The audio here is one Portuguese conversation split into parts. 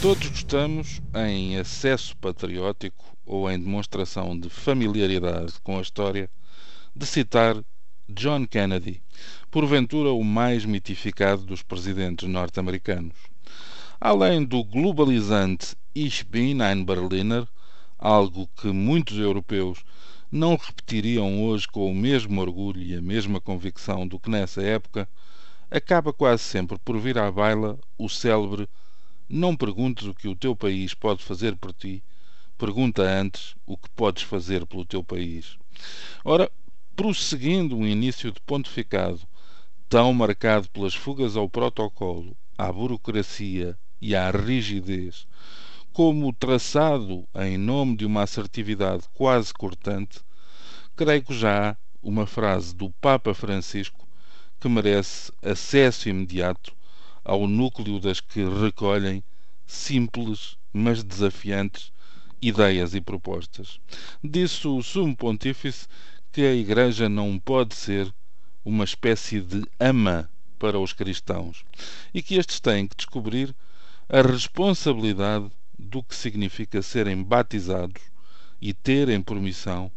Todos gostamos, em acesso patriótico ou em demonstração de familiaridade com a história, de citar John Kennedy, porventura o mais mitificado dos presidentes norte-americanos. Além do globalizante Ich bin ein Berliner, algo que muitos europeus não repetiriam hoje com o mesmo orgulho e a mesma convicção do que nessa época, acaba quase sempre por vir à baila o célebre não perguntes o que o teu país pode fazer por ti, pergunta antes o que podes fazer pelo teu país. Ora, prosseguindo um início de pontificado tão marcado pelas fugas ao protocolo, à burocracia e à rigidez, como traçado em nome de uma assertividade quase cortante, creio que já há uma frase do Papa Francisco que merece acesso imediato ao núcleo das que recolhem simples, mas desafiantes ideias e propostas. Disse o Sumo Pontífice que a Igreja não pode ser uma espécie de ama para os cristãos e que estes têm que descobrir a responsabilidade do que significa serem batizados e terem por missão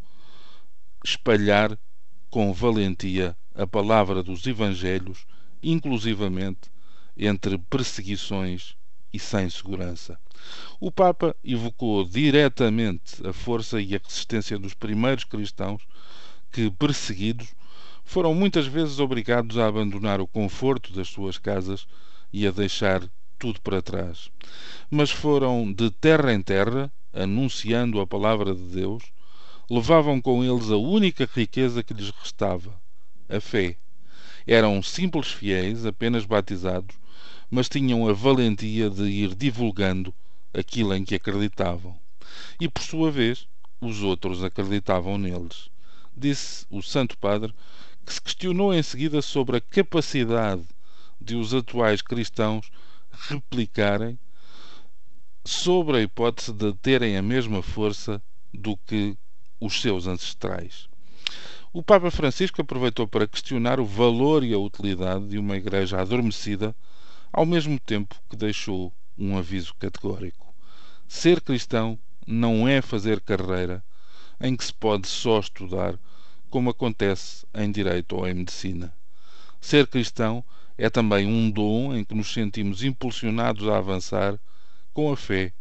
espalhar com valentia a palavra dos Evangelhos, inclusivamente entre perseguições e sem segurança. O Papa evocou diretamente a força e a resistência dos primeiros cristãos que, perseguidos, foram muitas vezes obrigados a abandonar o conforto das suas casas e a deixar tudo para trás. Mas foram de terra em terra, anunciando a palavra de Deus, levavam com eles a única riqueza que lhes restava, a fé. Eram simples fiéis, apenas batizados, mas tinham a valentia de ir divulgando aquilo em que acreditavam. E, por sua vez, os outros acreditavam neles. Disse o Santo Padre que se questionou em seguida sobre a capacidade de os atuais cristãos replicarem sobre a hipótese de terem a mesma força do que os seus ancestrais. O Papa Francisco aproveitou para questionar o valor e a utilidade de uma igreja adormecida ao mesmo tempo que deixou um aviso categórico. Ser cristão não é fazer carreira em que se pode só estudar, como acontece em direito ou em medicina. Ser cristão é também um dom em que nos sentimos impulsionados a avançar com a fé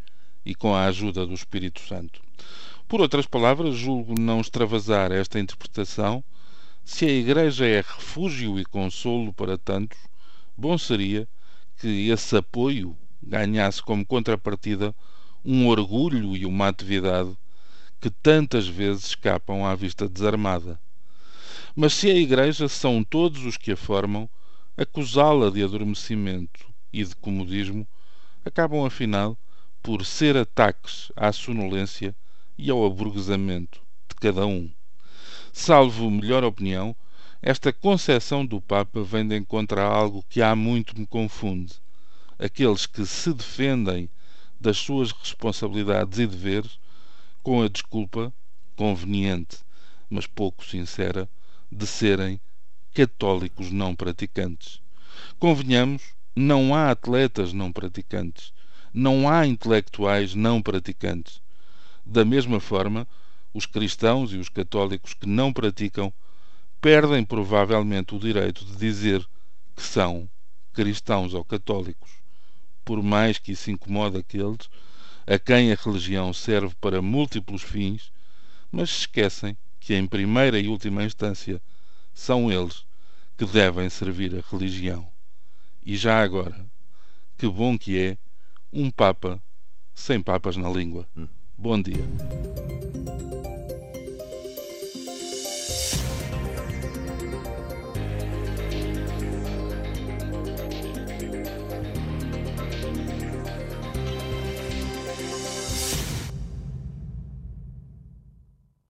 e com a ajuda do Espírito Santo. Por outras palavras, julgo não extravasar esta interpretação. Se a Igreja é refúgio e consolo para tantos, bom seria que esse apoio ganhasse como contrapartida um orgulho e uma atividade que tantas vezes escapam à vista desarmada. Mas se a Igreja são todos os que a formam, acusá-la de adormecimento e de comodismo acabam afinal por ser ataques à sonolência e ao aburguesamento de cada um. Salvo melhor opinião, esta concepção do Papa vem de encontro a algo que há muito me confunde. Aqueles que se defendem das suas responsabilidades e deveres com a desculpa conveniente, mas pouco sincera, de serem católicos não praticantes. Convenhamos, não há atletas não praticantes, não há intelectuais não praticantes. Da mesma forma, os cristãos e os católicos que não praticam perdem provavelmente o direito de dizer que são cristãos ou católicos, por mais que isso incomode aqueles a quem a religião serve para múltiplos fins, mas esquecem que, em primeira e última instância, são eles que devem servir a religião. E já agora, que bom que é um Papa sem papas na língua. Hum. Bom dia.